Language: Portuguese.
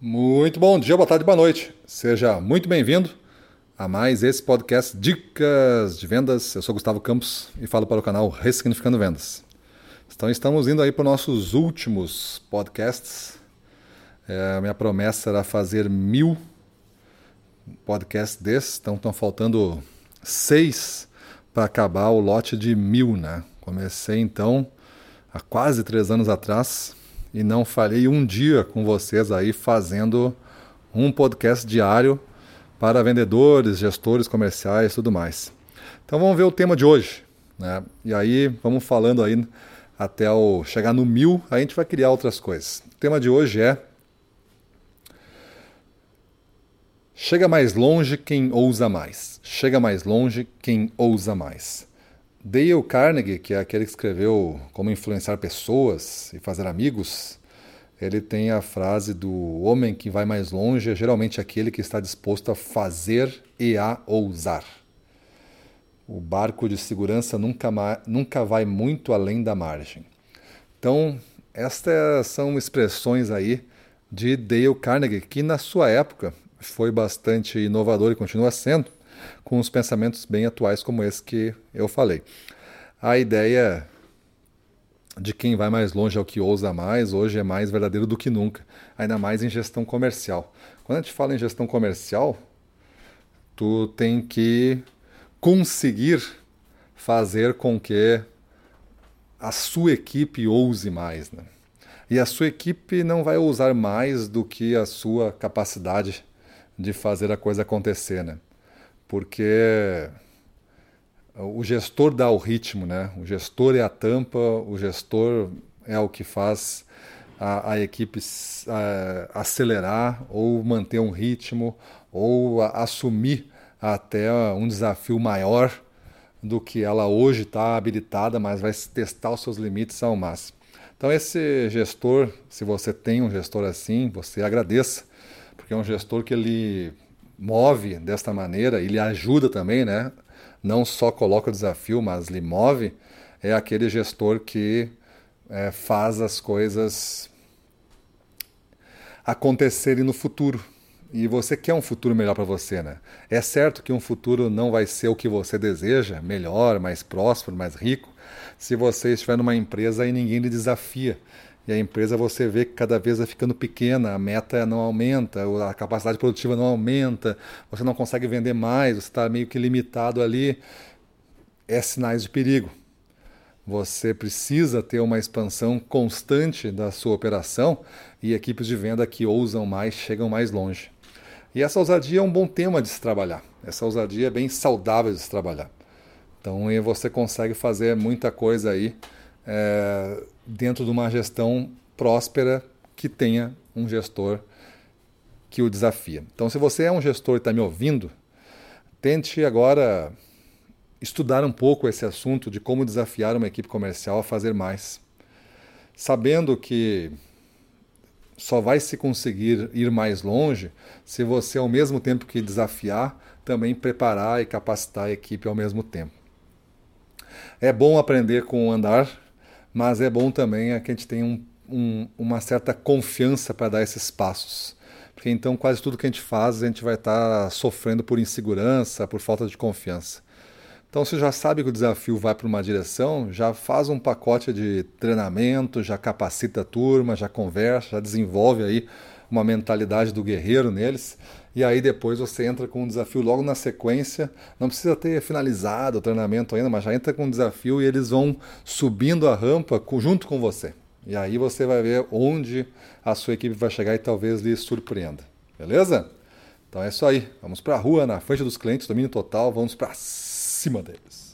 Muito bom dia, boa tarde, boa noite. Seja muito bem-vindo a mais esse podcast Dicas de Vendas. Eu sou Gustavo Campos e falo para o canal Ressignificando Vendas. Então estamos indo aí para os nossos últimos podcasts. É, minha promessa era fazer mil podcasts desses, então estão faltando seis para acabar o lote de mil, né? Comecei então há quase três anos atrás e não falhei um dia com vocês aí fazendo um podcast diário para vendedores, gestores comerciais e tudo mais. Então vamos ver o tema de hoje. Né? E aí vamos falando aí até o chegar no mil, a gente vai criar outras coisas. O tema de hoje é Chega mais longe quem ousa mais. Chega mais longe quem ousa mais. Dale Carnegie, que é aquele que escreveu Como Influenciar Pessoas e Fazer Amigos, ele tem a frase do homem que vai mais longe é geralmente aquele que está disposto a fazer e a ousar. O barco de segurança nunca, nunca vai muito além da margem. Então, estas são expressões aí de Dale Carnegie, que na sua época foi bastante inovador e continua sendo, com os pensamentos bem atuais como esse que eu falei. A ideia de quem vai mais longe é o que ousa mais, hoje é mais verdadeiro do que nunca, ainda mais em gestão comercial. Quando a gente fala em gestão comercial, tu tem que conseguir fazer com que a sua equipe ouse mais, né? E a sua equipe não vai ousar mais do que a sua capacidade de fazer a coisa acontecer, né? Porque o gestor dá o ritmo, né? O gestor é a tampa, o gestor é o que faz a, a equipe a, acelerar ou manter um ritmo ou a, assumir até um desafio maior do que ela hoje está habilitada, mas vai testar os seus limites ao máximo. Então esse gestor, se você tem um gestor assim, você agradeça, porque é um gestor que ele move desta maneira, ele ajuda também, né? Não só coloca o desafio, mas lhe move, é aquele gestor que é, faz as coisas acontecerem no futuro. E você quer um futuro melhor para você, né? É certo que um futuro não vai ser o que você deseja, melhor, mais próspero, mais rico, se você estiver numa empresa e ninguém lhe desafia. E a empresa você vê que cada vez vai ficando pequena, a meta não aumenta, a capacidade produtiva não aumenta, você não consegue vender mais, você está meio que limitado ali. É sinais de perigo. Você precisa ter uma expansão constante da sua operação e equipes de venda que ousam mais chegam mais longe. E essa ousadia é um bom tema de se trabalhar. Essa ousadia é bem saudável de se trabalhar. Então você consegue fazer muita coisa aí é, dentro de uma gestão próspera que tenha um gestor que o desafia. Então, se você é um gestor e está me ouvindo, tente agora estudar um pouco esse assunto de como desafiar uma equipe comercial a fazer mais. Sabendo que só vai se conseguir ir mais longe se você, ao mesmo tempo que desafiar, também preparar e capacitar a equipe ao mesmo tempo. É bom aprender com o andar, mas é bom também que a gente tenha um, um, uma certa confiança para dar esses passos. Porque então quase tudo que a gente faz a gente vai estar tá sofrendo por insegurança, por falta de confiança. Então, você já sabe que o desafio vai para uma direção, já faz um pacote de treinamento, já capacita a turma, já conversa, já desenvolve aí uma mentalidade do guerreiro neles. E aí depois você entra com um desafio logo na sequência. Não precisa ter finalizado o treinamento ainda, mas já entra com um desafio e eles vão subindo a rampa junto com você. E aí você vai ver onde a sua equipe vai chegar e talvez lhe surpreenda. Beleza? Então é isso aí. Vamos para a rua, na frente dos clientes, domínio total, vamos para 島です。